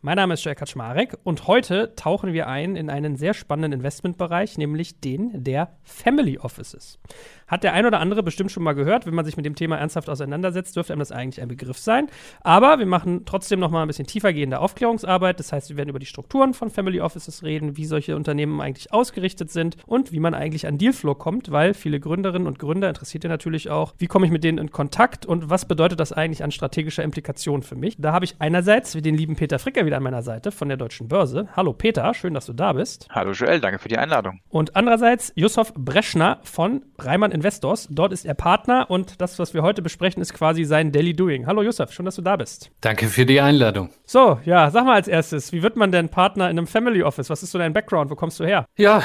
Mein Name ist Jay Kaczmarek und heute tauchen wir ein in einen sehr spannenden Investmentbereich, nämlich den der Family Offices. Hat der ein oder andere bestimmt schon mal gehört. Wenn man sich mit dem Thema ernsthaft auseinandersetzt, dürfte einem das eigentlich ein Begriff sein. Aber wir machen trotzdem noch mal ein bisschen tiefergehende Aufklärungsarbeit. Das heißt, wir werden über die Strukturen von Family Offices reden, wie solche Unternehmen eigentlich ausgerichtet sind und wie man eigentlich an Dealflow kommt, weil viele Gründerinnen und Gründer interessiert ja natürlich auch, wie komme ich mit denen in Kontakt und was bedeutet das eigentlich an strategischer Implikation für mich. Da habe ich einerseits den lieben Peter Fricker wieder an meiner Seite von der Deutschen Börse. Hallo Peter, schön, dass du da bist. Hallo Joel, danke für die Einladung. Und andererseits Yusuf Breschner von Reimann Investors. Dort ist er Partner und das, was wir heute besprechen, ist quasi sein Daily Doing. Hallo Yusuf, schön, dass du da bist. Danke für die Einladung. So, ja, sag mal als erstes, wie wird man denn Partner in einem Family Office? Was ist so dein Background? Wo kommst du her? Ja,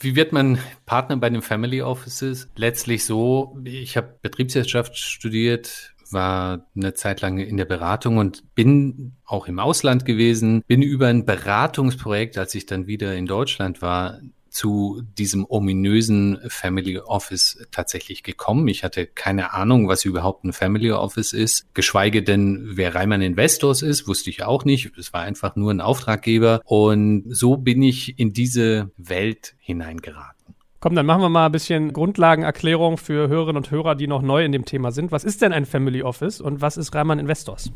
wie wird man Partner bei den Family Offices? Letztlich so, ich habe Betriebswirtschaft studiert, war eine Zeit lang in der Beratung und bin auch im Ausland gewesen, bin über ein Beratungsprojekt, als ich dann wieder in Deutschland war, zu diesem ominösen Family Office tatsächlich gekommen. Ich hatte keine Ahnung, was überhaupt ein Family Office ist, geschweige denn, wer Reimann Investors ist, wusste ich auch nicht. Es war einfach nur ein Auftraggeber und so bin ich in diese Welt hineingeraten. Komm, dann machen wir mal ein bisschen Grundlagenerklärung für Hörerinnen und Hörer, die noch neu in dem Thema sind. Was ist denn ein Family Office und was ist Reimann Investors?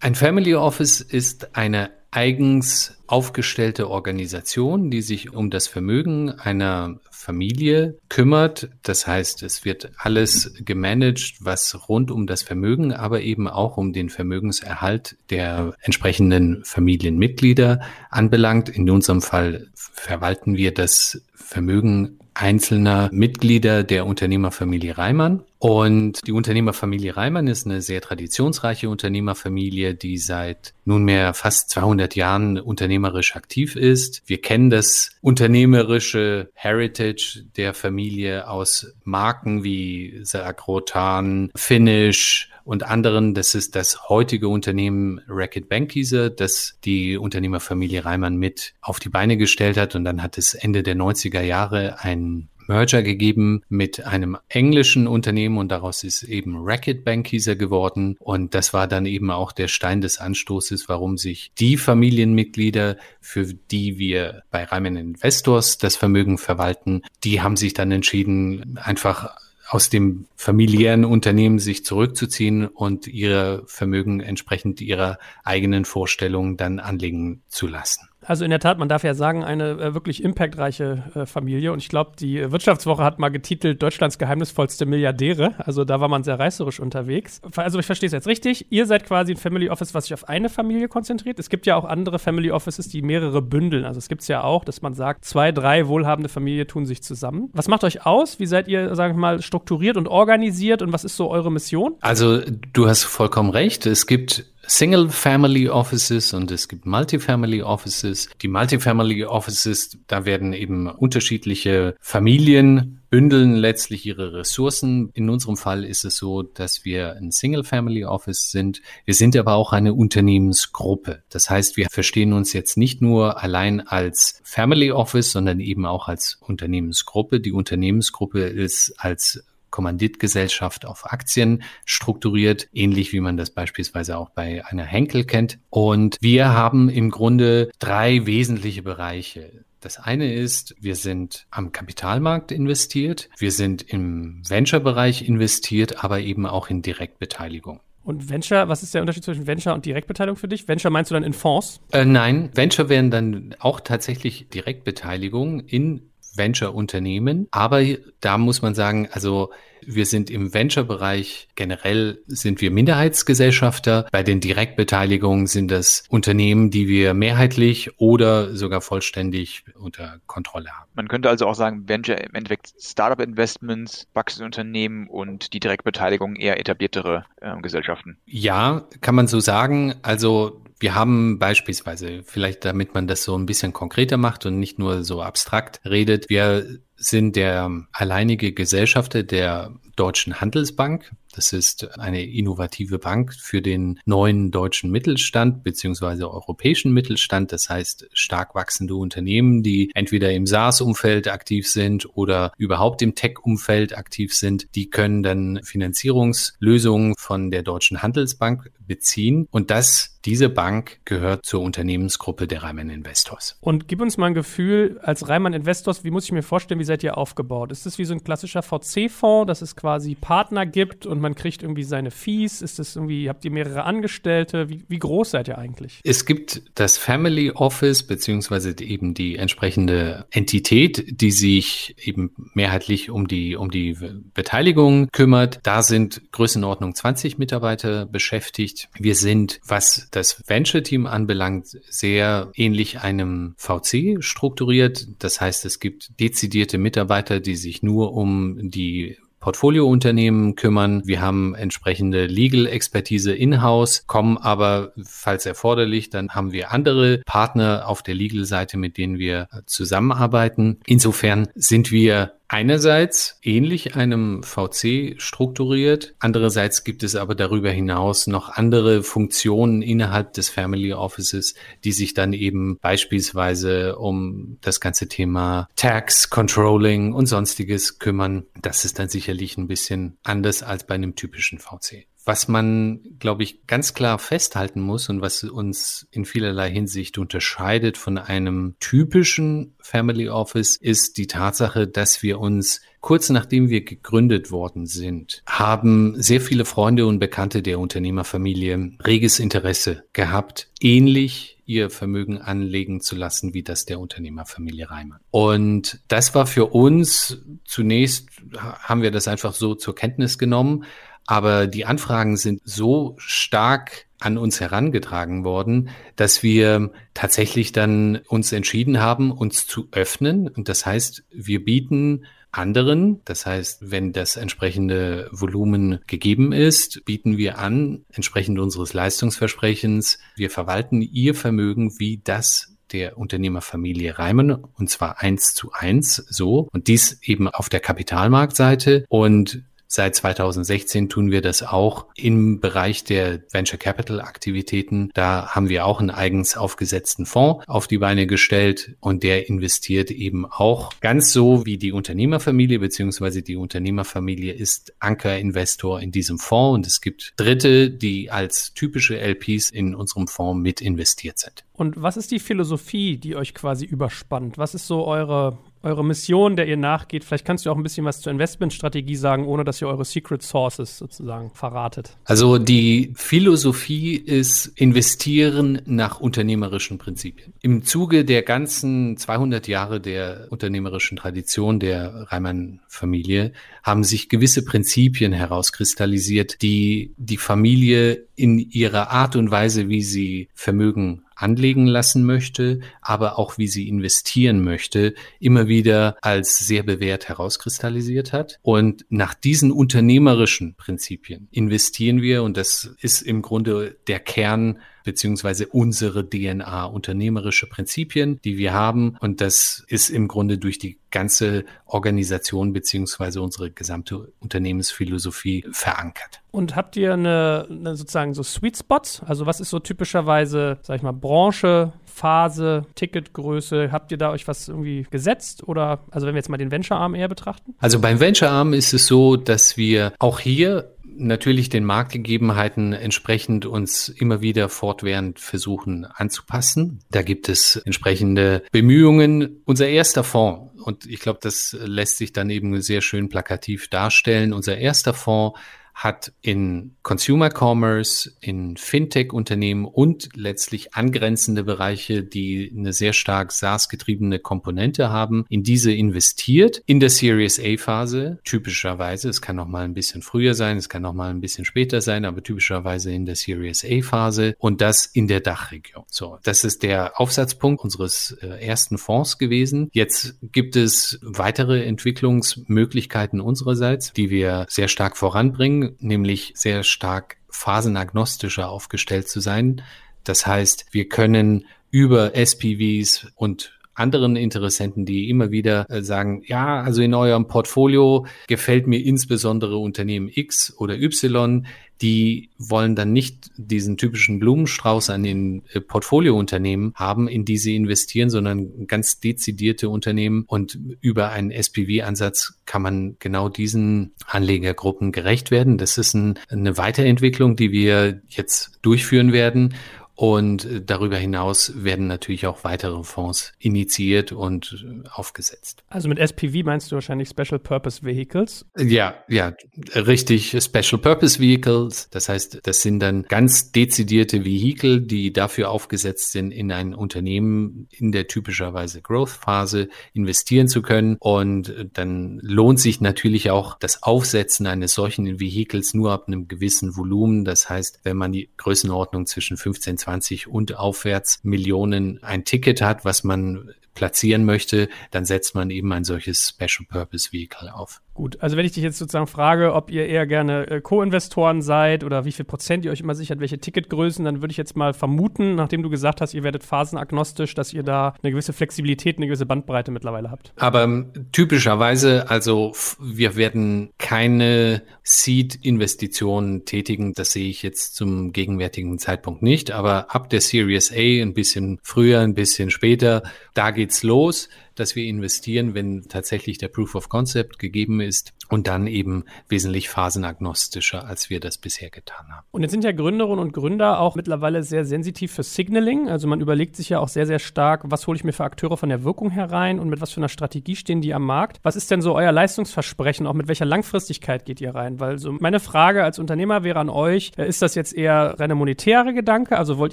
Ein Family Office ist eine eigens aufgestellte Organisation, die sich um das Vermögen einer Familie kümmert. Das heißt, es wird alles gemanagt, was rund um das Vermögen, aber eben auch um den Vermögenserhalt der entsprechenden Familienmitglieder anbelangt. In unserem Fall verwalten wir das Vermögen einzelner Mitglieder der Unternehmerfamilie Reimann. Und die Unternehmerfamilie Reimann ist eine sehr traditionsreiche Unternehmerfamilie, die seit nunmehr fast 200 Jahren unternehmerisch aktiv ist. Wir kennen das unternehmerische Heritage der Familie aus Marken wie Sagrotan, Finish, und anderen. Das ist das heutige Unternehmen Racket Bankieser, das die Unternehmerfamilie Reimann mit auf die Beine gestellt hat. Und dann hat es Ende der 90er Jahre ein Merger gegeben mit einem englischen Unternehmen und daraus ist eben Racket Bankieser geworden. Und das war dann eben auch der Stein des Anstoßes, warum sich die Familienmitglieder, für die wir bei Reimann Investors das Vermögen verwalten, die haben sich dann entschieden, einfach aus dem familiären Unternehmen sich zurückzuziehen und ihre Vermögen entsprechend ihrer eigenen Vorstellungen dann anlegen zu lassen. Also in der Tat, man darf ja sagen, eine äh, wirklich impactreiche äh, Familie. Und ich glaube, die Wirtschaftswoche hat mal getitelt Deutschlands geheimnisvollste Milliardäre. Also da war man sehr reißerisch unterwegs. Also ich verstehe es jetzt richtig. Ihr seid quasi ein Family Office, was sich auf eine Familie konzentriert. Es gibt ja auch andere Family Offices, die mehrere bündeln. Also es gibt es ja auch, dass man sagt, zwei, drei wohlhabende Familien tun sich zusammen. Was macht euch aus? Wie seid ihr, sagen wir mal, strukturiert und organisiert? Und was ist so eure Mission? Also du hast vollkommen recht. Es gibt Single-Family Offices und es gibt Multifamily Offices. Die Multifamily Offices, da werden eben unterschiedliche Familien bündeln letztlich ihre Ressourcen. In unserem Fall ist es so, dass wir ein Single-Family Office sind. Wir sind aber auch eine Unternehmensgruppe. Das heißt, wir verstehen uns jetzt nicht nur allein als Family Office, sondern eben auch als Unternehmensgruppe. Die Unternehmensgruppe ist als Kommanditgesellschaft auf Aktien strukturiert, ähnlich wie man das beispielsweise auch bei einer Henkel kennt. Und wir haben im Grunde drei wesentliche Bereiche. Das eine ist, wir sind am Kapitalmarkt investiert, wir sind im Venture-Bereich investiert, aber eben auch in Direktbeteiligung. Und Venture, was ist der Unterschied zwischen Venture und Direktbeteiligung für dich? Venture meinst du dann in Fonds? Äh, nein, Venture wären dann auch tatsächlich Direktbeteiligung in Venture-Unternehmen. Aber da muss man sagen, also wir sind im Venture-Bereich generell sind wir Minderheitsgesellschafter. Bei den Direktbeteiligungen sind das Unternehmen, die wir mehrheitlich oder sogar vollständig unter Kontrolle haben. Man könnte also auch sagen, Venture im Endeffekt Startup-Investments, Wachstumsunternehmen und die Direktbeteiligung eher etabliertere äh, Gesellschaften. Ja, kann man so sagen. Also wir haben beispielsweise, vielleicht damit man das so ein bisschen konkreter macht und nicht nur so abstrakt redet, wir sind der alleinige Gesellschafter der Deutschen Handelsbank. Das ist eine innovative Bank für den neuen deutschen Mittelstand beziehungsweise europäischen Mittelstand. Das heißt stark wachsende Unternehmen, die entweder im SaaS-Umfeld aktiv sind oder überhaupt im Tech-Umfeld aktiv sind. Die können dann Finanzierungslösungen von der Deutschen Handelsbank beziehen. Und das, diese Bank gehört zur Unternehmensgruppe der Reimann Investors. Und gib uns mal ein Gefühl als Reimann Investors, wie muss ich mir vorstellen, wie seid ihr aufgebaut? Ist das wie so ein klassischer VC-Fonds, dass es quasi Partner gibt und man kriegt irgendwie seine Fees? Ist das irgendwie, habt ihr mehrere Angestellte? Wie, wie groß seid ihr eigentlich? Es gibt das Family Office beziehungsweise eben die entsprechende Entität, die sich eben mehrheitlich um die, um die Beteiligung kümmert. Da sind Größenordnung 20 Mitarbeiter beschäftigt. Wir sind, was das Venture-Team anbelangt, sehr ähnlich einem VC strukturiert. Das heißt, es gibt dezidierte Mitarbeiter, die sich nur um die Portfoliounternehmen kümmern. Wir haben entsprechende Legal-Expertise in-house, kommen aber, falls erforderlich, dann haben wir andere Partner auf der Legal-Seite, mit denen wir zusammenarbeiten. Insofern sind wir einerseits ähnlich einem VC strukturiert, andererseits gibt es aber darüber hinaus noch andere Funktionen innerhalb des Family Offices, die sich dann eben beispielsweise um das ganze Thema Tax, Controlling und sonstiges kümmern. Das ist dann sicherlich ein bisschen anders als bei einem typischen VC. Was man, glaube ich, ganz klar festhalten muss und was uns in vielerlei Hinsicht unterscheidet von einem typischen Family Office, ist die Tatsache, dass wir uns kurz nachdem wir gegründet worden sind, haben sehr viele Freunde und Bekannte der Unternehmerfamilie reges Interesse gehabt, ähnlich ihr Vermögen anlegen zu lassen, wie das der Unternehmerfamilie Reimann. Und das war für uns zunächst, haben wir das einfach so zur Kenntnis genommen, aber die Anfragen sind so stark an uns herangetragen worden, dass wir tatsächlich dann uns entschieden haben, uns zu öffnen. Und das heißt, wir bieten anderen, das heißt, wenn das entsprechende Volumen gegeben ist, bieten wir an, entsprechend unseres Leistungsversprechens, wir verwalten ihr Vermögen wie das der Unternehmerfamilie Reimann und zwar eins zu eins so und dies eben auf der Kapitalmarktseite und Seit 2016 tun wir das auch im Bereich der Venture Capital Aktivitäten. Da haben wir auch einen eigens aufgesetzten Fonds auf die Beine gestellt und der investiert eben auch ganz so wie die Unternehmerfamilie beziehungsweise die Unternehmerfamilie ist Ankerinvestor in diesem Fonds und es gibt Dritte, die als typische LPs in unserem Fonds mit investiert sind. Und was ist die Philosophie, die euch quasi überspannt? Was ist so eure eure Mission, der ihr nachgeht. Vielleicht kannst du auch ein bisschen was zur Investmentstrategie sagen, ohne dass ihr eure Secret Sources sozusagen verratet. Also die Philosophie ist investieren nach unternehmerischen Prinzipien. Im Zuge der ganzen 200 Jahre der unternehmerischen Tradition der Reimann-Familie haben sich gewisse Prinzipien herauskristallisiert, die die Familie in ihrer Art und Weise, wie sie Vermögen anlegen lassen möchte, aber auch wie sie investieren möchte, immer wieder als sehr bewährt herauskristallisiert hat. Und nach diesen unternehmerischen Prinzipien investieren wir, und das ist im Grunde der Kern beziehungsweise unsere DNA, unternehmerische Prinzipien, die wir haben. Und das ist im Grunde durch die ganze Organisation beziehungsweise unsere gesamte Unternehmensphilosophie verankert. Und habt ihr eine, eine, sozusagen so Sweet Spots? Also was ist so typischerweise, sag ich mal, Branche, Phase, Ticketgröße? Habt ihr da euch was irgendwie gesetzt? Oder also wenn wir jetzt mal den Venture-Arm eher betrachten? Also beim Venture-Arm ist es so, dass wir auch hier natürlich den Marktgegebenheiten entsprechend uns immer wieder fortwährend versuchen anzupassen. Da gibt es entsprechende Bemühungen. Unser erster Fonds, und ich glaube, das lässt sich dann eben sehr schön plakativ darstellen, unser erster Fonds hat in Consumer Commerce, in Fintech-Unternehmen und letztlich angrenzende Bereiche, die eine sehr stark SaaS-getriebene Komponente haben, in diese investiert. In der Series A-Phase, typischerweise, es kann noch mal ein bisschen früher sein, es kann noch mal ein bisschen später sein, aber typischerweise in der Series A-Phase und das in der Dachregion. So, das ist der Aufsatzpunkt unseres äh, ersten Fonds gewesen. Jetzt gibt es weitere Entwicklungsmöglichkeiten unsererseits, die wir sehr stark voranbringen nämlich sehr stark phasenagnostischer aufgestellt zu sein. Das heißt, wir können über SPVs und anderen Interessenten, die immer wieder äh, sagen, ja, also in eurem Portfolio gefällt mir insbesondere Unternehmen X oder Y, die wollen dann nicht diesen typischen Blumenstrauß an den äh, Portfoliounternehmen haben, in die sie investieren, sondern ganz dezidierte Unternehmen. Und über einen SPV-Ansatz kann man genau diesen Anlegergruppen gerecht werden. Das ist ein, eine Weiterentwicklung, die wir jetzt durchführen werden. Und äh, darüber hinaus werden natürlich auch weitere Fonds initiiert und äh, aufgesetzt. Also mit SPV meinst du wahrscheinlich Special Purpose Vehicles? Ja, ja, richtig. Special Purpose Vehicles. Das heißt, das sind dann ganz dezidierte Vehikel, die dafür aufgesetzt sind, in ein Unternehmen in der typischerweise Growth-Phase investieren zu können. Und äh, dann lohnt sich natürlich auch das Aufsetzen eines solchen Vehikels nur ab einem gewissen Volumen. Das heißt, wenn man die Größenordnung zwischen 15, 20 und aufwärts Millionen ein Ticket hat, was man platzieren möchte, dann setzt man eben ein solches Special Purpose Vehicle auf. Gut, also wenn ich dich jetzt sozusagen frage, ob ihr eher gerne äh, Co-Investoren seid oder wie viel Prozent ihr euch immer sichert, welche Ticketgrößen, dann würde ich jetzt mal vermuten, nachdem du gesagt hast, ihr werdet phasenagnostisch, dass ihr da eine gewisse Flexibilität, eine gewisse Bandbreite mittlerweile habt. Aber ähm, typischerweise, also wir werden keine Seed-Investitionen tätigen, das sehe ich jetzt zum gegenwärtigen Zeitpunkt nicht, aber ab der Series A, ein bisschen früher, ein bisschen später, da geht's los dass wir investieren, wenn tatsächlich der Proof of Concept gegeben ist und dann eben wesentlich phasenagnostischer, als wir das bisher getan haben. Und jetzt sind ja Gründerinnen und Gründer auch mittlerweile sehr sensitiv für Signaling. Also man überlegt sich ja auch sehr, sehr stark, was hole ich mir für Akteure von der Wirkung herein und mit was für einer Strategie stehen die am Markt. Was ist denn so euer Leistungsversprechen? Auch mit welcher Langfristigkeit geht ihr rein? Weil so meine Frage als Unternehmer wäre an euch, äh, ist das jetzt eher reine monetäre Gedanke? Also wollt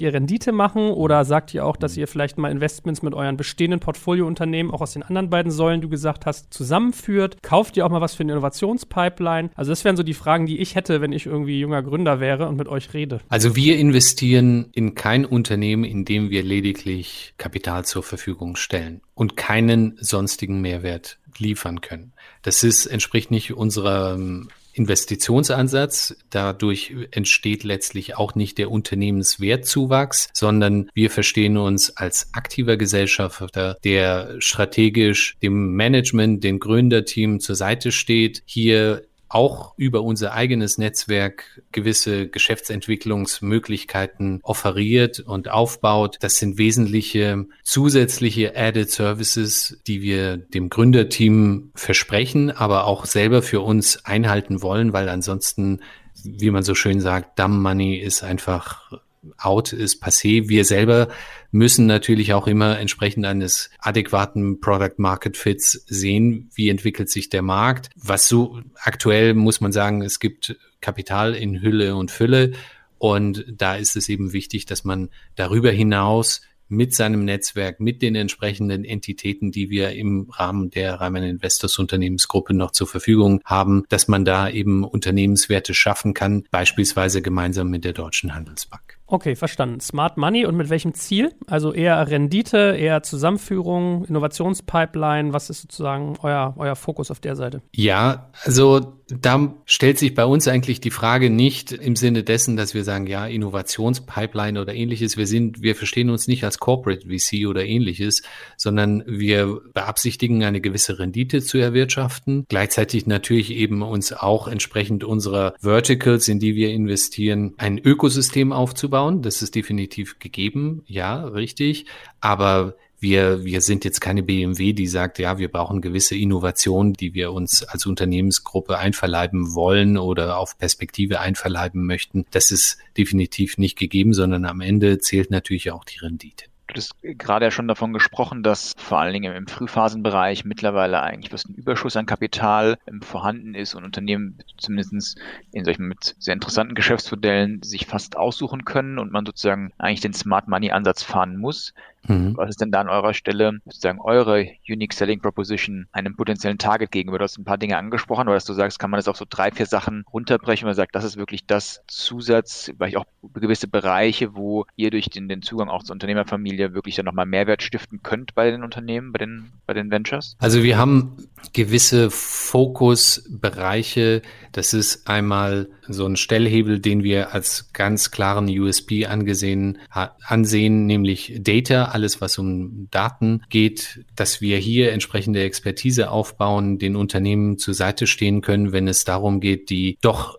ihr Rendite machen oder sagt ihr auch, dass ihr vielleicht mal Investments mit euren bestehenden Portfoliounternehmen auch aus den anderen beiden Säulen, du gesagt hast, zusammenführt? Kauft ihr auch mal was für eine Innovationspipeline? Also das wären so die Fragen, die ich hätte, wenn ich irgendwie junger Gründer wäre und mit euch rede. Also wir investieren in kein Unternehmen, in dem wir lediglich Kapital zur Verfügung stellen und keinen sonstigen Mehrwert liefern können. Das ist, entspricht nicht unserer Investitionsansatz. Dadurch entsteht letztlich auch nicht der Unternehmenswertzuwachs, sondern wir verstehen uns als aktiver Gesellschafter, der strategisch dem Management, dem Gründerteam zur Seite steht, hier auch über unser eigenes Netzwerk gewisse Geschäftsentwicklungsmöglichkeiten offeriert und aufbaut. Das sind wesentliche zusätzliche Added Services, die wir dem Gründerteam versprechen, aber auch selber für uns einhalten wollen, weil ansonsten, wie man so schön sagt, Dumb Money ist einfach out, ist passé. Wir selber müssen natürlich auch immer entsprechend eines adäquaten Product Market Fits sehen, wie entwickelt sich der Markt. Was so aktuell muss man sagen, es gibt Kapital in Hülle und Fülle. Und da ist es eben wichtig, dass man darüber hinaus mit seinem Netzwerk, mit den entsprechenden Entitäten, die wir im Rahmen der Reimann Investors Unternehmensgruppe noch zur Verfügung haben, dass man da eben Unternehmenswerte schaffen kann, beispielsweise gemeinsam mit der Deutschen Handelsbank. Okay, verstanden. Smart Money und mit welchem Ziel? Also eher Rendite, eher Zusammenführung, Innovationspipeline. Was ist sozusagen euer, euer Fokus auf der Seite? Ja, also da stellt sich bei uns eigentlich die Frage nicht im Sinne dessen, dass wir sagen, ja, Innovationspipeline oder ähnliches. Wir sind, wir verstehen uns nicht als Corporate VC oder ähnliches, sondern wir beabsichtigen, eine gewisse Rendite zu erwirtschaften. Gleichzeitig natürlich eben uns auch entsprechend unserer Verticals, in die wir investieren, ein Ökosystem aufzubauen aufbauen. Das ist definitiv gegeben, ja, richtig. Aber wir, wir sind jetzt keine BMW, die sagt, ja, wir brauchen gewisse Innovationen, die wir uns als Unternehmensgruppe einverleiben wollen oder auf Perspektive einverleiben möchten. Das ist definitiv nicht gegeben, sondern am Ende zählt natürlich auch die Rendite. Du hast gerade ja schon davon gesprochen, dass vor allen Dingen im Frühphasenbereich mittlerweile eigentlich was ein Überschuss an Kapital ähm, vorhanden ist und Unternehmen zumindest in solchen mit sehr interessanten Geschäftsmodellen sich fast aussuchen können und man sozusagen eigentlich den Smart Money Ansatz fahren muss. Mhm. Was ist denn da an eurer Stelle sozusagen eure Unique Selling Proposition einem potenziellen Target gegenüber? Du hast ein paar Dinge angesprochen, aber dass du sagst, kann man das auf so drei, vier Sachen runterbrechen, man sagt, das ist wirklich das Zusatz, vielleicht auch gewisse Bereiche, wo ihr durch den, den Zugang auch zur Unternehmerfamilie wirklich dann nochmal Mehrwert stiften könnt bei den Unternehmen, bei den, bei den Ventures? Also wir haben gewisse Fokusbereiche. Das ist einmal so ein Stellhebel, den wir als ganz klaren USB angesehen, ansehen, nämlich Data, alles was um Daten geht, dass wir hier entsprechende Expertise aufbauen, den Unternehmen zur Seite stehen können, wenn es darum geht, die doch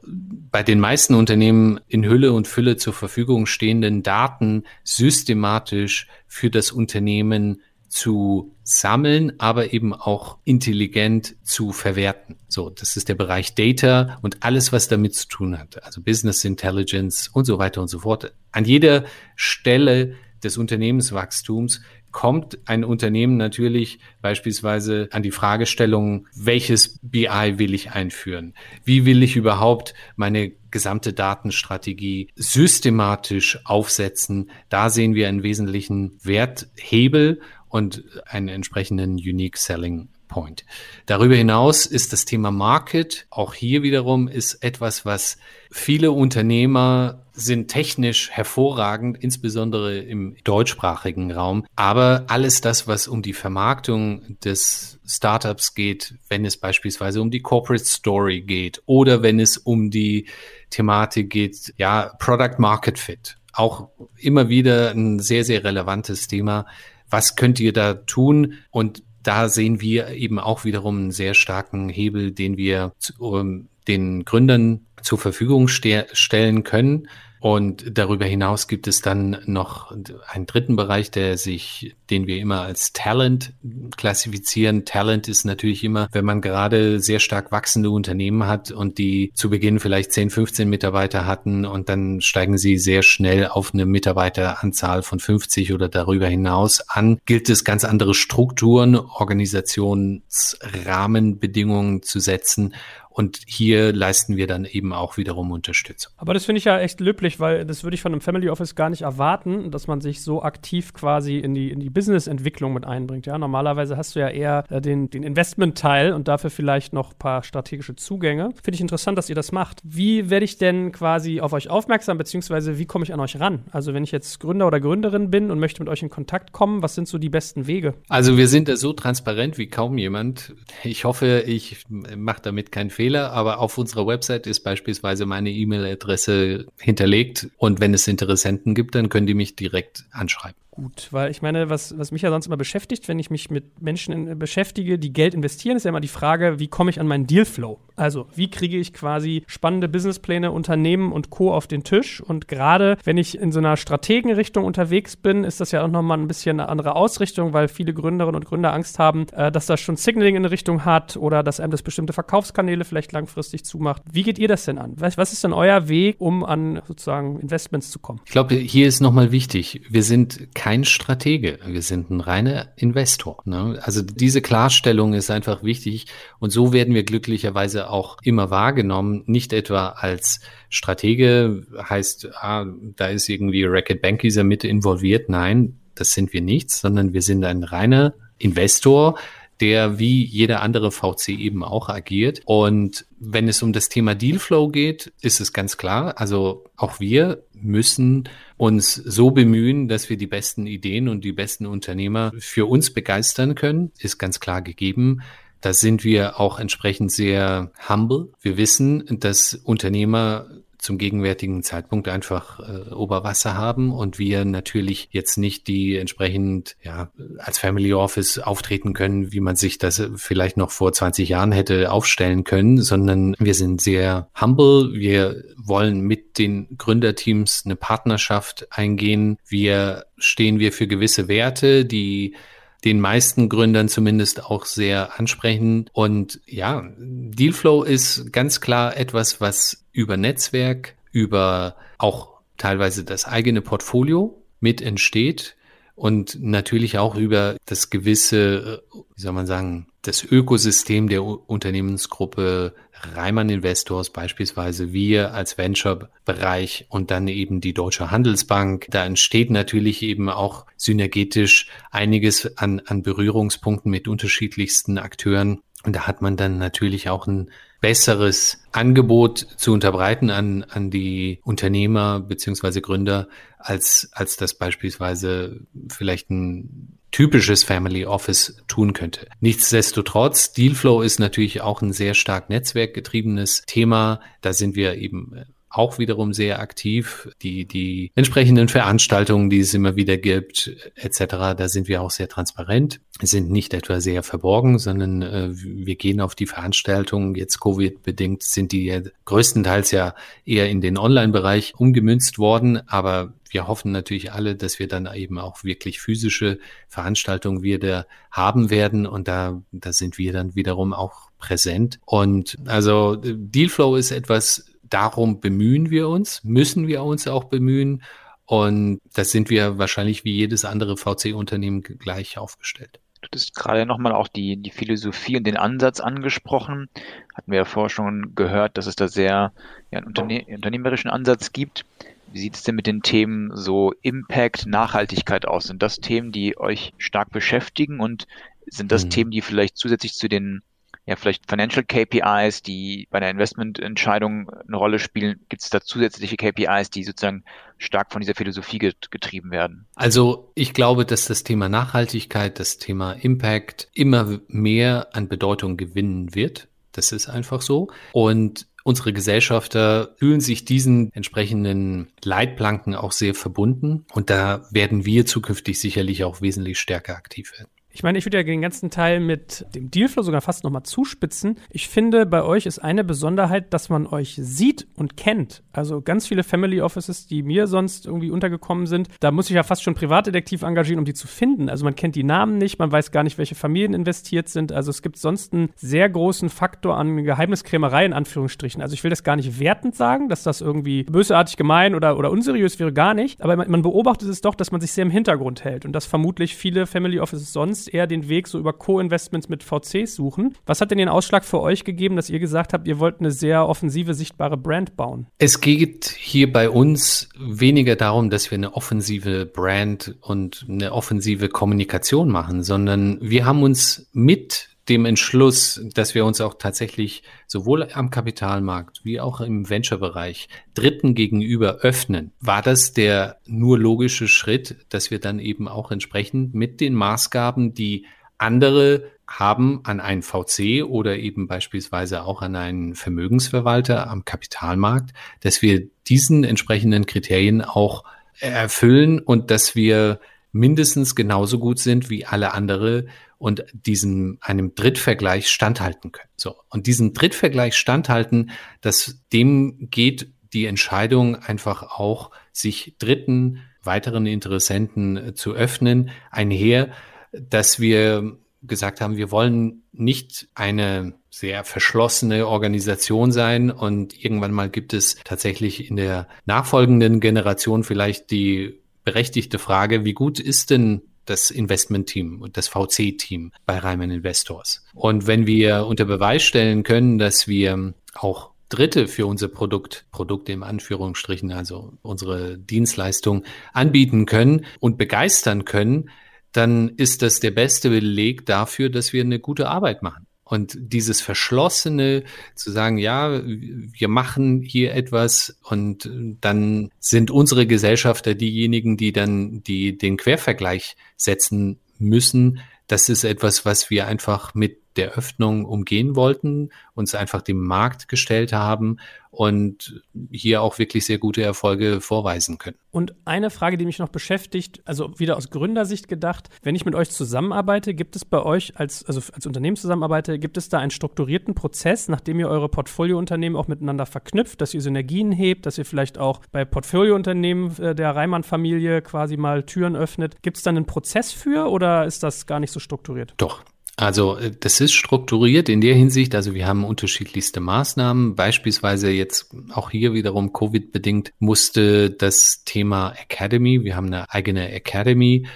bei den meisten Unternehmen in Hülle und Fülle zur Verfügung stehenden Daten systematisch für das Unternehmen zu sammeln, aber eben auch intelligent zu verwerten. So, das ist der Bereich Data und alles, was damit zu tun hat. Also Business Intelligence und so weiter und so fort. An jeder Stelle des Unternehmenswachstums kommt ein Unternehmen natürlich beispielsweise an die Fragestellung, welches BI will ich einführen? Wie will ich überhaupt meine gesamte Datenstrategie systematisch aufsetzen? Da sehen wir einen wesentlichen Werthebel und einen entsprechenden Unique Selling Point. Darüber hinaus ist das Thema Market, auch hier wiederum ist etwas, was viele Unternehmer sind technisch hervorragend, insbesondere im deutschsprachigen Raum. Aber alles das, was um die Vermarktung des Startups geht, wenn es beispielsweise um die Corporate Story geht oder wenn es um die Thematik geht, ja, Product Market Fit. Auch immer wieder ein sehr, sehr relevantes Thema was könnt ihr da tun? Und da sehen wir eben auch wiederum einen sehr starken Hebel, den wir um, den Gründern zur Verfügung ste stellen können. Und darüber hinaus gibt es dann noch einen dritten Bereich, der sich, den wir immer als Talent klassifizieren. Talent ist natürlich immer, wenn man gerade sehr stark wachsende Unternehmen hat und die zu Beginn vielleicht 10, 15 Mitarbeiter hatten und dann steigen sie sehr schnell auf eine Mitarbeiteranzahl von 50 oder darüber hinaus an, gilt es ganz andere Strukturen, Organisationsrahmenbedingungen zu setzen und hier leisten wir dann eben auch wiederum Unterstützung. Aber das finde ich ja echt löblich, weil das würde ich von einem Family Office gar nicht erwarten, dass man sich so aktiv quasi in die, in die Business-Entwicklung mit einbringt. Ja, normalerweise hast du ja eher äh, den, den Investment-Teil und dafür vielleicht noch ein paar strategische Zugänge. Finde ich interessant, dass ihr das macht. Wie werde ich denn quasi auf euch aufmerksam, beziehungsweise wie komme ich an euch ran? Also wenn ich jetzt Gründer oder Gründerin bin und möchte mit euch in Kontakt kommen, was sind so die besten Wege? Also wir sind da so transparent wie kaum jemand. Ich hoffe, ich mache damit keinen Fehler. Fehler, aber auf unserer Website ist beispielsweise meine E-Mail-Adresse hinterlegt. Und wenn es Interessenten gibt, dann können die mich direkt anschreiben gut, weil ich meine, was, was mich ja sonst immer beschäftigt, wenn ich mich mit Menschen in, beschäftige, die Geld investieren, ist ja immer die Frage, wie komme ich an meinen Dealflow? Also, wie kriege ich quasi spannende Businesspläne, Unternehmen und Co. auf den Tisch? Und gerade wenn ich in so einer Strategenrichtung unterwegs bin, ist das ja auch nochmal ein bisschen eine andere Ausrichtung, weil viele Gründerinnen und Gründer Angst haben, äh, dass das schon Signaling in eine Richtung hat oder dass einem das bestimmte Verkaufskanäle vielleicht langfristig zumacht. Wie geht ihr das denn an? Was, was ist denn euer Weg, um an sozusagen Investments zu kommen? Ich glaube, hier ist nochmal wichtig, wir sind kein Stratege, wir sind ein reiner Investor. Ne? Also diese Klarstellung ist einfach wichtig und so werden wir glücklicherweise auch immer wahrgenommen, nicht etwa als Stratege heißt, ah, da ist irgendwie Racket Bankiser mit involviert. Nein, das sind wir nicht, sondern wir sind ein reiner Investor, der wie jeder andere VC eben auch agiert. Und wenn es um das Thema Dealflow geht, ist es ganz klar. Also auch wir müssen uns so bemühen, dass wir die besten Ideen und die besten Unternehmer für uns begeistern können, ist ganz klar gegeben. Da sind wir auch entsprechend sehr humble. Wir wissen, dass Unternehmer zum gegenwärtigen Zeitpunkt einfach äh, Oberwasser haben und wir natürlich jetzt nicht die entsprechend ja als Family Office auftreten können, wie man sich das vielleicht noch vor 20 Jahren hätte aufstellen können, sondern wir sind sehr humble. Wir wollen mit den Gründerteams eine Partnerschaft eingehen. Wir stehen wir für gewisse Werte, die den meisten Gründern zumindest auch sehr ansprechen. Und ja, Dealflow ist ganz klar etwas, was über Netzwerk, über auch teilweise das eigene Portfolio mit entsteht und natürlich auch über das gewisse, wie soll man sagen, das Ökosystem der Unternehmensgruppe Reimann Investors beispielsweise, wir als Venture-Bereich und dann eben die Deutsche Handelsbank. Da entsteht natürlich eben auch synergetisch einiges an, an Berührungspunkten mit unterschiedlichsten Akteuren. Und da hat man dann natürlich auch einen besseres Angebot zu unterbreiten an, an die Unternehmer beziehungsweise Gründer, als, als das beispielsweise vielleicht ein typisches Family Office tun könnte. Nichtsdestotrotz, Dealflow ist natürlich auch ein sehr stark netzwerkgetriebenes Thema. Da sind wir eben auch wiederum sehr aktiv. Die, die entsprechenden Veranstaltungen, die es immer wieder gibt, etc., da sind wir auch sehr transparent, sind nicht etwa sehr verborgen, sondern äh, wir gehen auf die Veranstaltungen. Jetzt Covid-bedingt sind die ja größtenteils ja eher in den Online-Bereich umgemünzt worden, aber wir hoffen natürlich alle, dass wir dann eben auch wirklich physische Veranstaltungen wieder haben werden und da, da sind wir dann wiederum auch präsent. Und also Dealflow ist etwas, darum bemühen wir uns, müssen wir uns auch bemühen. Und das sind wir wahrscheinlich wie jedes andere VC-Unternehmen gleich aufgestellt. Du hast gerade nochmal auch die, die Philosophie und den Ansatz angesprochen. Hatten wir ja vorher schon gehört, dass es da sehr ja, einen Unterne unternehmerischen Ansatz gibt. Wie sieht es denn mit den Themen so Impact, Nachhaltigkeit aus? Sind das Themen, die euch stark beschäftigen und sind das mhm. Themen, die vielleicht zusätzlich zu den ja, vielleicht Financial KPIs, die bei der Investmententscheidung eine Rolle spielen? Gibt es da zusätzliche KPIs, die sozusagen stark von dieser Philosophie getrieben werden? Also ich glaube, dass das Thema Nachhaltigkeit, das Thema Impact immer mehr an Bedeutung gewinnen wird. Das ist einfach so. Und unsere Gesellschafter fühlen sich diesen entsprechenden Leitplanken auch sehr verbunden. Und da werden wir zukünftig sicherlich auch wesentlich stärker aktiv werden. Ich meine, ich würde ja den ganzen Teil mit dem Dealflow sogar fast nochmal zuspitzen. Ich finde, bei euch ist eine Besonderheit, dass man euch sieht und kennt. Also ganz viele Family Offices, die mir sonst irgendwie untergekommen sind, da muss ich ja fast schon Privatdetektiv engagieren, um die zu finden. Also man kennt die Namen nicht, man weiß gar nicht, welche Familien investiert sind. Also es gibt sonst einen sehr großen Faktor an Geheimniskrämerei in Anführungsstrichen. Also ich will das gar nicht wertend sagen, dass das irgendwie bösartig gemein oder, oder unseriös wäre, gar nicht. Aber man, man beobachtet es doch, dass man sich sehr im Hintergrund hält und dass vermutlich viele Family Offices sonst sonst eher den Weg so über Co-Investments mit VCs suchen. Was hat denn den Ausschlag für euch gegeben, dass ihr gesagt habt, ihr wollt eine sehr offensive, sichtbare Brand bauen? Es geht hier bei uns weniger darum, dass wir eine offensive Brand und eine offensive Kommunikation machen, sondern wir haben uns mit dem Entschluss, dass wir uns auch tatsächlich sowohl am Kapitalmarkt wie auch im Venture-Bereich Dritten gegenüber öffnen, war das der nur logische Schritt, dass wir dann eben auch entsprechend mit den Maßgaben, die andere haben an einen VC oder eben beispielsweise auch an einen Vermögensverwalter am Kapitalmarkt, dass wir diesen entsprechenden Kriterien auch erfüllen und dass wir mindestens genauso gut sind wie alle andere und diesem einem Drittvergleich standhalten können. So und diesem Drittvergleich standhalten, dass dem geht die Entscheidung einfach auch, sich dritten weiteren Interessenten äh, zu öffnen, einher, dass wir gesagt haben, wir wollen nicht eine sehr verschlossene Organisation sein und irgendwann mal gibt es tatsächlich in der nachfolgenden Generation vielleicht die berechtigte Frage, wie gut ist denn das Investment-Team und das VC-Team bei Reimann Investors? Und wenn wir unter Beweis stellen können, dass wir auch Dritte für unser Produkt, Produkte im Anführungsstrichen, also unsere Dienstleistung anbieten können und begeistern können, dann ist das der beste Beleg dafür, dass wir eine gute Arbeit machen. Und dieses Verschlossene zu sagen, ja, wir machen hier etwas und dann sind unsere Gesellschafter diejenigen, die dann die, den Quervergleich setzen müssen. Das ist etwas, was wir einfach mit der Öffnung umgehen wollten, uns einfach dem Markt gestellt haben und hier auch wirklich sehr gute Erfolge vorweisen können. Und eine Frage, die mich noch beschäftigt, also wieder aus Gründersicht gedacht, wenn ich mit euch zusammenarbeite, gibt es bei euch als, also als Unternehmen zusammenarbeite, gibt es da einen strukturierten Prozess, nachdem ihr eure Portfoliounternehmen auch miteinander verknüpft, dass ihr Synergien hebt, dass ihr vielleicht auch bei Portfoliounternehmen äh, der Reimann-Familie quasi mal Türen öffnet? Gibt es da einen Prozess für oder ist das gar nicht so strukturiert? Doch, also äh, das ist strukturiert in der Hinsicht, also wir haben unterschiedlichste Maßnahmen. Beispielsweise jetzt auch hier wiederum Covid-bedingt musste das Thema Academy, wir haben eine eigene Academy,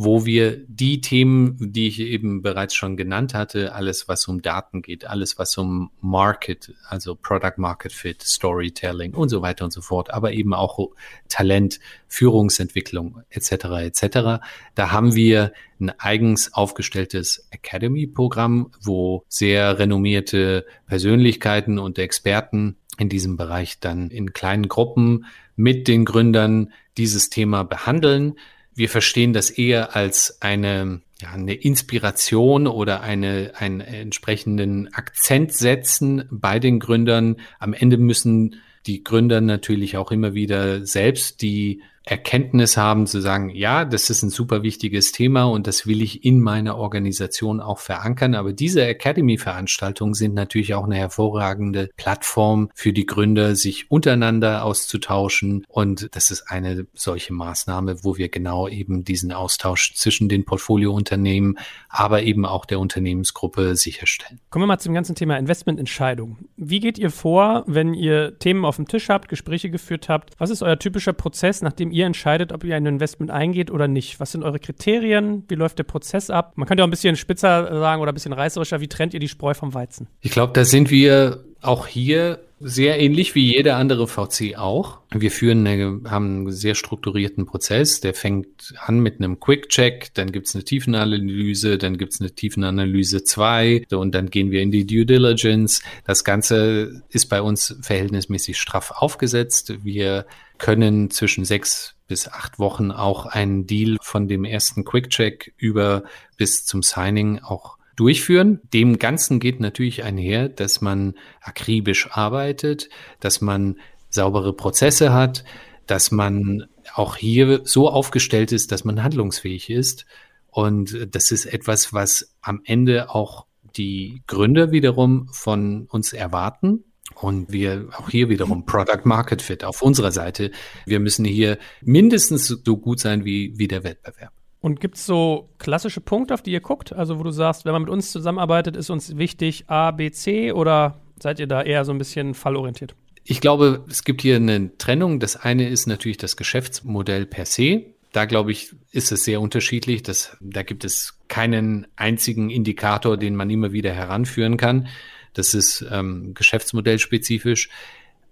wo wir die Themen, die ich eben bereits schon genannt hatte, alles was um Daten geht, alles was um Market, also Product Market Fit, Storytelling und so weiter und so fort, aber eben auch Talent, Führungsentwicklung etc. etc. Da haben wir ein eigens aufgestelltes Academy-Programm, wo sehr renommierte Persönlichkeiten und Experten in diesem Bereich dann in kleinen Gruppen mit den Gründern dieses Thema behandeln. Wir verstehen das eher als eine, ja, eine Inspiration oder eine, einen entsprechenden Akzent setzen bei den Gründern. Am Ende müssen die Gründer natürlich auch immer wieder selbst die Erkenntnis haben zu sagen, ja, das ist ein super wichtiges Thema und das will ich in meiner Organisation auch verankern. Aber diese Academy-Veranstaltungen sind natürlich auch eine hervorragende Plattform für die Gründer, sich untereinander auszutauschen. Und das ist eine solche Maßnahme, wo wir genau eben diesen Austausch zwischen den Portfoliounternehmen, aber eben auch der Unternehmensgruppe sicherstellen. Kommen wir mal zum ganzen Thema Investmententscheidung. Wie geht ihr vor, wenn ihr Themen auf dem Tisch habt, Gespräche geführt habt? Was ist euer typischer Prozess, nachdem ihr ihr entscheidet, ob ihr ein Investment eingeht oder nicht. Was sind eure Kriterien? Wie läuft der Prozess ab? Man könnte auch ein bisschen spitzer sagen oder ein bisschen reißerischer. Wie trennt ihr die Spreu vom Weizen? Ich glaube, da sind wir auch hier sehr ähnlich wie jeder andere VC auch. Wir führen eine, haben einen sehr strukturierten Prozess. Der fängt an mit einem Quick-Check, dann gibt's eine Tiefenanalyse, dann gibt's eine Tiefenanalyse 2 und dann gehen wir in die Due Diligence. Das Ganze ist bei uns verhältnismäßig straff aufgesetzt. Wir können zwischen sechs bis acht Wochen auch einen Deal von dem ersten Quick-Check über bis zum Signing auch durchführen. Dem Ganzen geht natürlich einher, dass man akribisch arbeitet, dass man saubere Prozesse hat, dass man auch hier so aufgestellt ist, dass man handlungsfähig ist. Und das ist etwas, was am Ende auch die Gründer wiederum von uns erwarten. Und wir auch hier wiederum Product Market Fit auf unserer Seite. Wir müssen hier mindestens so gut sein wie, wie der Wettbewerb. Und gibt es so klassische Punkte, auf die ihr guckt? Also, wo du sagst, wenn man mit uns zusammenarbeitet, ist uns wichtig A, B, C oder seid ihr da eher so ein bisschen fallorientiert? Ich glaube, es gibt hier eine Trennung. Das eine ist natürlich das Geschäftsmodell per se. Da glaube ich, ist es sehr unterschiedlich. Das, da gibt es keinen einzigen Indikator, den man immer wieder heranführen kann. Das ist ähm, geschäftsmodellspezifisch.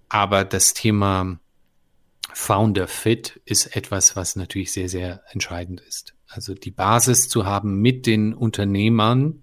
Aber das Thema Founder Fit ist etwas, was natürlich sehr, sehr entscheidend ist. Also die Basis zu haben, mit den Unternehmern,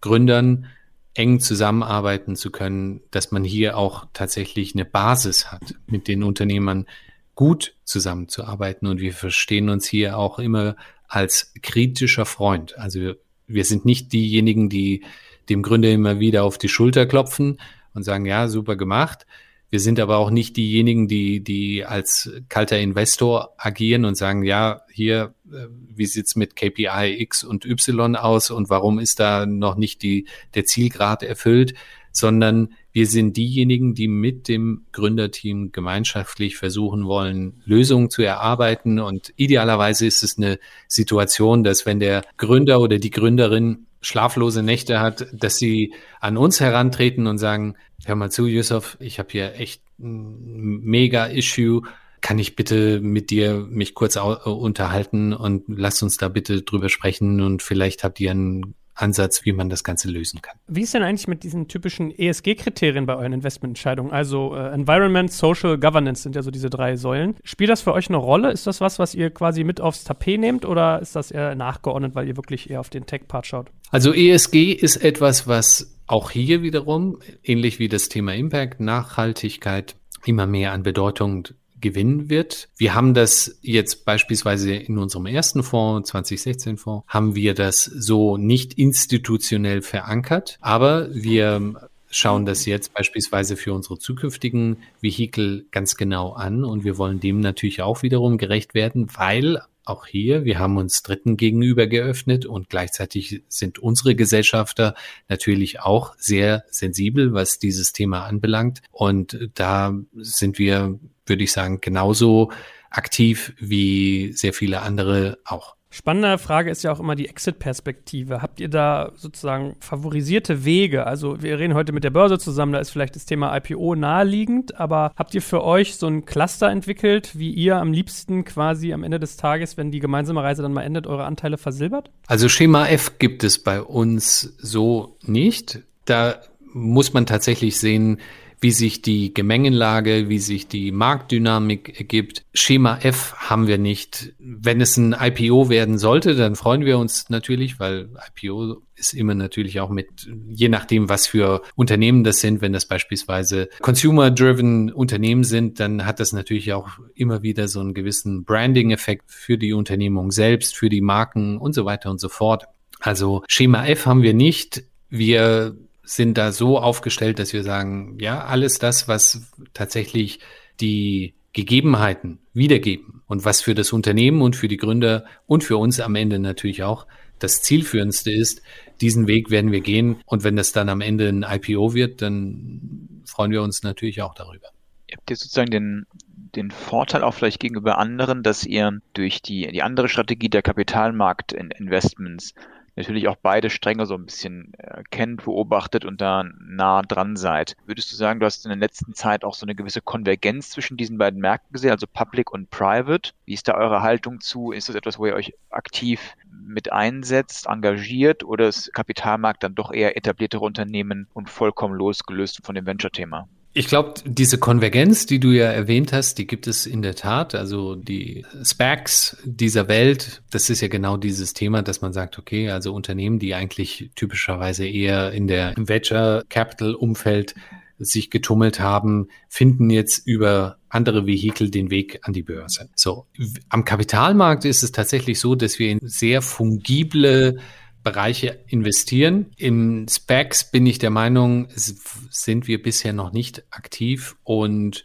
Gründern eng zusammenarbeiten zu können, dass man hier auch tatsächlich eine Basis hat, mit den Unternehmern gut zusammenzuarbeiten. Und wir verstehen uns hier auch immer als kritischer Freund. Also wir, wir sind nicht diejenigen, die dem Gründer immer wieder auf die Schulter klopfen und sagen, ja, super gemacht, wir sind aber auch nicht diejenigen, die, die als kalter Investor agieren und sagen, ja, hier, äh, wie sieht's mit KPI X und Y aus und warum ist da noch nicht die, der Zielgrad erfüllt, sondern wir sind diejenigen, die mit dem Gründerteam gemeinschaftlich versuchen wollen, Lösungen zu erarbeiten. Und idealerweise ist es eine Situation, dass wenn der Gründer oder die Gründerin schlaflose Nächte hat, dass sie an uns herantreten und sagen, hör mal zu, Yusuf, ich habe hier echt ein mega Issue. Kann ich bitte mit dir mich kurz unterhalten und lass uns da bitte drüber sprechen und vielleicht habt ihr einen Ansatz, wie man das Ganze lösen kann. Wie ist denn eigentlich mit diesen typischen ESG-Kriterien bei euren Investmententscheidungen? Also äh, Environment, Social, Governance sind ja so diese drei Säulen. Spielt das für euch eine Rolle? Ist das was, was ihr quasi mit aufs Tapet nehmt oder ist das eher nachgeordnet, weil ihr wirklich eher auf den Tech-Part schaut? Also ESG ist etwas, was auch hier wiederum, ähnlich wie das Thema Impact, Nachhaltigkeit, immer mehr an Bedeutung gewinnen wird. Wir haben das jetzt beispielsweise in unserem ersten Fonds, 2016 Fonds, haben wir das so nicht institutionell verankert, aber wir schauen das jetzt beispielsweise für unsere zukünftigen Vehikel ganz genau an und wir wollen dem natürlich auch wiederum gerecht werden, weil auch hier, wir haben uns Dritten gegenüber geöffnet und gleichzeitig sind unsere Gesellschafter natürlich auch sehr sensibel, was dieses Thema anbelangt. Und da sind wir, würde ich sagen, genauso aktiv wie sehr viele andere auch. Spannende Frage ist ja auch immer die Exit-Perspektive. Habt ihr da sozusagen favorisierte Wege? Also wir reden heute mit der Börse zusammen, da ist vielleicht das Thema IPO naheliegend, aber habt ihr für euch so ein Cluster entwickelt, wie ihr am liebsten quasi am Ende des Tages, wenn die gemeinsame Reise dann mal endet, eure Anteile versilbert? Also Schema F gibt es bei uns so nicht. Da muss man tatsächlich sehen, wie sich die Gemengenlage, wie sich die Marktdynamik ergibt. Schema F haben wir nicht. Wenn es ein IPO werden sollte, dann freuen wir uns natürlich, weil IPO ist immer natürlich auch mit, je nachdem, was für Unternehmen das sind, wenn das beispielsweise consumer-driven Unternehmen sind, dann hat das natürlich auch immer wieder so einen gewissen Branding-Effekt für die Unternehmung selbst, für die Marken und so weiter und so fort. Also Schema F haben wir nicht. Wir sind da so aufgestellt, dass wir sagen, ja, alles das, was tatsächlich die Gegebenheiten wiedergeben und was für das Unternehmen und für die Gründer und für uns am Ende natürlich auch das zielführendste ist, diesen Weg werden wir gehen. Und wenn das dann am Ende ein IPO wird, dann freuen wir uns natürlich auch darüber. Ihr habt jetzt sozusagen den, den Vorteil auch vielleicht gegenüber anderen, dass ihr durch die, die andere Strategie der Kapitalmarktinvestments natürlich auch beide Stränge so ein bisschen äh, kennt, beobachtet und da nah dran seid. Würdest du sagen, du hast in der letzten Zeit auch so eine gewisse Konvergenz zwischen diesen beiden Märkten gesehen, also Public und Private? Wie ist da eure Haltung zu? Ist das etwas, wo ihr euch aktiv mit einsetzt, engagiert oder ist Kapitalmarkt dann doch eher etabliertere Unternehmen und vollkommen losgelöst von dem Venture-Thema? Ich glaube, diese Konvergenz, die du ja erwähnt hast, die gibt es in der Tat. Also die SPACs dieser Welt, das ist ja genau dieses Thema, dass man sagt, okay, also Unternehmen, die eigentlich typischerweise eher in der Venture Capital Umfeld sich getummelt haben, finden jetzt über andere Vehikel den Weg an die Börse. So. Am Kapitalmarkt ist es tatsächlich so, dass wir in sehr fungible Bereiche investieren. Im Specs bin ich der Meinung, sind wir bisher noch nicht aktiv und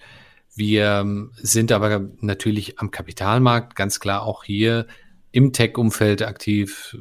wir sind aber natürlich am Kapitalmarkt ganz klar auch hier im Tech-Umfeld aktiv,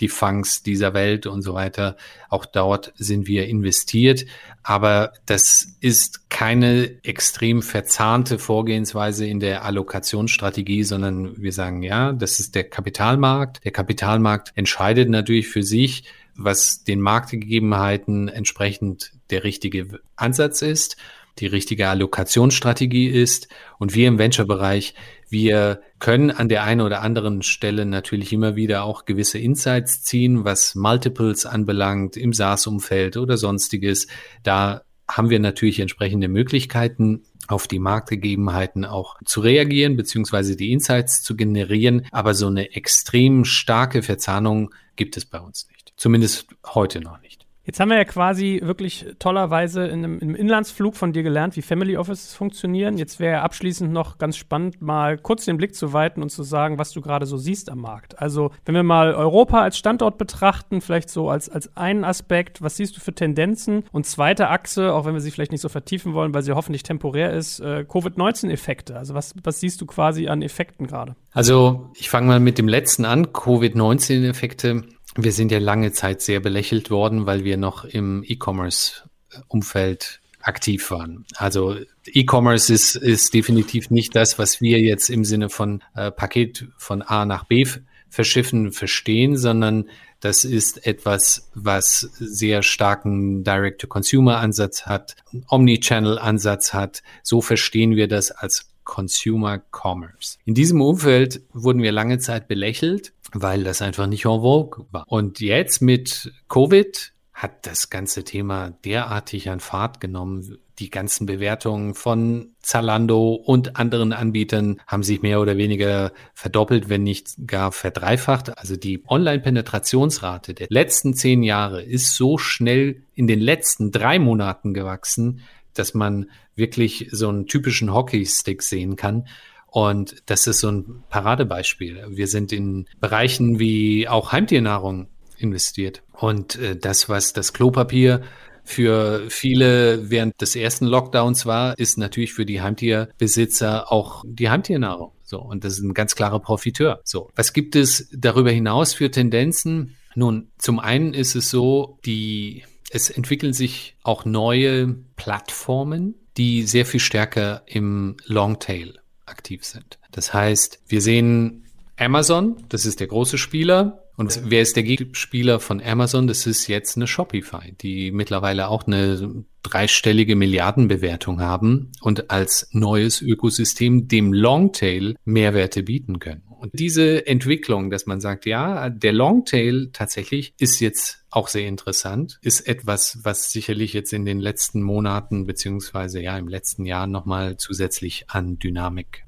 die Funks dieser Welt und so weiter. Auch dort sind wir investiert. Aber das ist keine extrem verzahnte Vorgehensweise in der Allokationsstrategie, sondern wir sagen, ja, das ist der Kapitalmarkt. Der Kapitalmarkt entscheidet natürlich für sich, was den Marktgegebenheiten entsprechend der richtige Ansatz ist die richtige Allokationsstrategie ist. Und wir im Venture-Bereich, wir können an der einen oder anderen Stelle natürlich immer wieder auch gewisse Insights ziehen, was Multiples anbelangt, im SaaS-Umfeld oder sonstiges. Da haben wir natürlich entsprechende Möglichkeiten, auf die Marktgegebenheiten auch zu reagieren, beziehungsweise die Insights zu generieren. Aber so eine extrem starke Verzahnung gibt es bei uns nicht. Zumindest heute noch nicht. Jetzt haben wir ja quasi wirklich tollerweise in einem, im Inlandsflug von dir gelernt, wie Family Offices funktionieren. Jetzt wäre abschließend noch ganz spannend, mal kurz den Blick zu weiten und zu sagen, was du gerade so siehst am Markt. Also, wenn wir mal Europa als Standort betrachten, vielleicht so als, als einen Aspekt, was siehst du für Tendenzen? Und zweite Achse, auch wenn wir sie vielleicht nicht so vertiefen wollen, weil sie hoffentlich temporär ist, äh, Covid-19-Effekte. Also, was, was siehst du quasi an Effekten gerade? Also, ich fange mal mit dem letzten an, Covid-19-Effekte. Wir sind ja lange Zeit sehr belächelt worden, weil wir noch im E-Commerce-Umfeld aktiv waren. Also E-Commerce ist, ist definitiv nicht das, was wir jetzt im Sinne von äh, Paket von A nach B verschiffen verstehen, sondern das ist etwas, was sehr starken Direct-to-Consumer-Ansatz hat, Omni-Channel-Ansatz hat. So verstehen wir das als Consumer Commerce. In diesem Umfeld wurden wir lange Zeit belächelt weil das einfach nicht en vogue war. Und jetzt mit Covid hat das ganze Thema derartig an Fahrt genommen. Die ganzen Bewertungen von Zalando und anderen Anbietern haben sich mehr oder weniger verdoppelt, wenn nicht gar verdreifacht. Also die Online-Penetrationsrate der letzten zehn Jahre ist so schnell in den letzten drei Monaten gewachsen, dass man wirklich so einen typischen Hockeystick sehen kann. Und das ist so ein Paradebeispiel. Wir sind in Bereichen wie auch Heimtiernahrung investiert. Und äh, das, was das Klopapier für viele während des ersten Lockdowns war, ist natürlich für die Heimtierbesitzer auch die Heimtiernahrung. So. Und das ist ein ganz klarer Profiteur. So. Was gibt es darüber hinaus für Tendenzen? Nun, zum einen ist es so, die, es entwickeln sich auch neue Plattformen, die sehr viel stärker im Longtail aktiv sind. Das heißt, wir sehen Amazon, das ist der große Spieler. Und wer ist der Gegenspieler von Amazon? Das ist jetzt eine Shopify, die mittlerweile auch eine dreistellige Milliardenbewertung haben und als neues Ökosystem dem Longtail Mehrwerte bieten können. Und diese Entwicklung, dass man sagt, ja, der Longtail tatsächlich ist jetzt auch sehr interessant, ist etwas, was sicherlich jetzt in den letzten Monaten beziehungsweise ja im letzten Jahr nochmal zusätzlich an Dynamik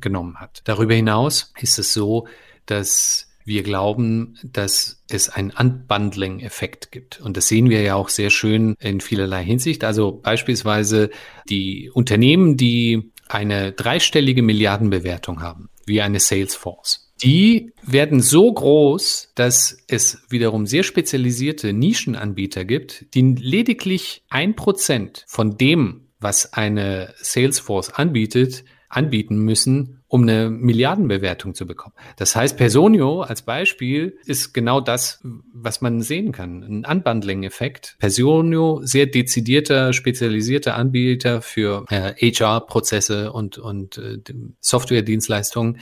genommen hat. Darüber hinaus ist es so, dass wir glauben, dass es einen Unbundling-Effekt gibt. Und das sehen wir ja auch sehr schön in vielerlei Hinsicht. Also beispielsweise die Unternehmen, die eine dreistellige Milliardenbewertung haben, wie eine Salesforce. Die werden so groß, dass es wiederum sehr spezialisierte Nischenanbieter gibt, die lediglich ein Prozent von dem, was eine Salesforce anbietet, anbieten müssen, um eine Milliardenbewertung zu bekommen. Das heißt, Personio als Beispiel ist genau das, was man sehen kann. Ein Unbundling-Effekt. Personio, sehr dezidierter, spezialisierter Anbieter für äh, HR-Prozesse und, und äh, Software-Dienstleistungen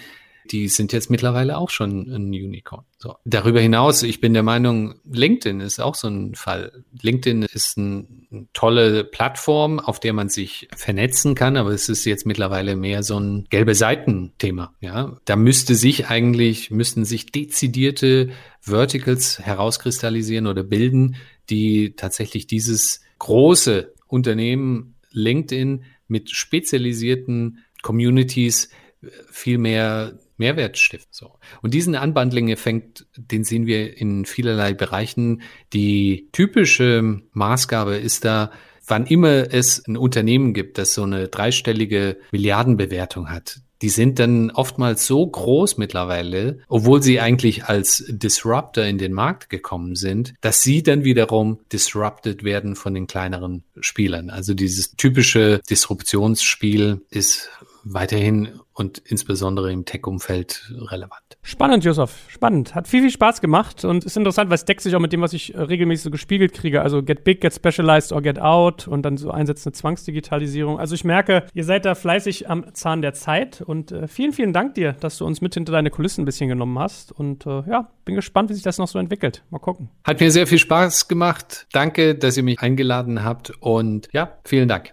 die sind jetzt mittlerweile auch schon ein Unicorn. So. Darüber hinaus, ich bin der Meinung, LinkedIn ist auch so ein Fall. LinkedIn ist ein, eine tolle Plattform, auf der man sich vernetzen kann, aber es ist jetzt mittlerweile mehr so ein gelbe Seiten-Thema. Ja, da müsste sich eigentlich, müssten sich dezidierte Verticals herauskristallisieren oder bilden, die tatsächlich dieses große Unternehmen LinkedIn mit spezialisierten Communities viel mehr Mehrwert stiften. So. Und diesen Unbundling-Effekt, den sehen wir in vielerlei Bereichen. Die typische Maßgabe ist da, wann immer es ein Unternehmen gibt, das so eine dreistellige Milliardenbewertung hat, die sind dann oftmals so groß mittlerweile, obwohl sie eigentlich als Disruptor in den Markt gekommen sind, dass sie dann wiederum disrupted werden von den kleineren Spielern. Also dieses typische Disruptionsspiel ist weiterhin und insbesondere im Tech-Umfeld relevant. Spannend, Josef. Spannend. Hat viel, viel Spaß gemacht und ist interessant, weil es deckt sich auch mit dem, was ich äh, regelmäßig so gespiegelt kriege. Also get big, get specialized or get out und dann so einsetzende Zwangsdigitalisierung. Also ich merke, ihr seid da fleißig am Zahn der Zeit und äh, vielen, vielen Dank dir, dass du uns mit hinter deine Kulissen ein bisschen genommen hast. Und äh, ja, bin gespannt, wie sich das noch so entwickelt. Mal gucken. Hat mir sehr viel Spaß gemacht. Danke, dass ihr mich eingeladen habt und ja, vielen Dank.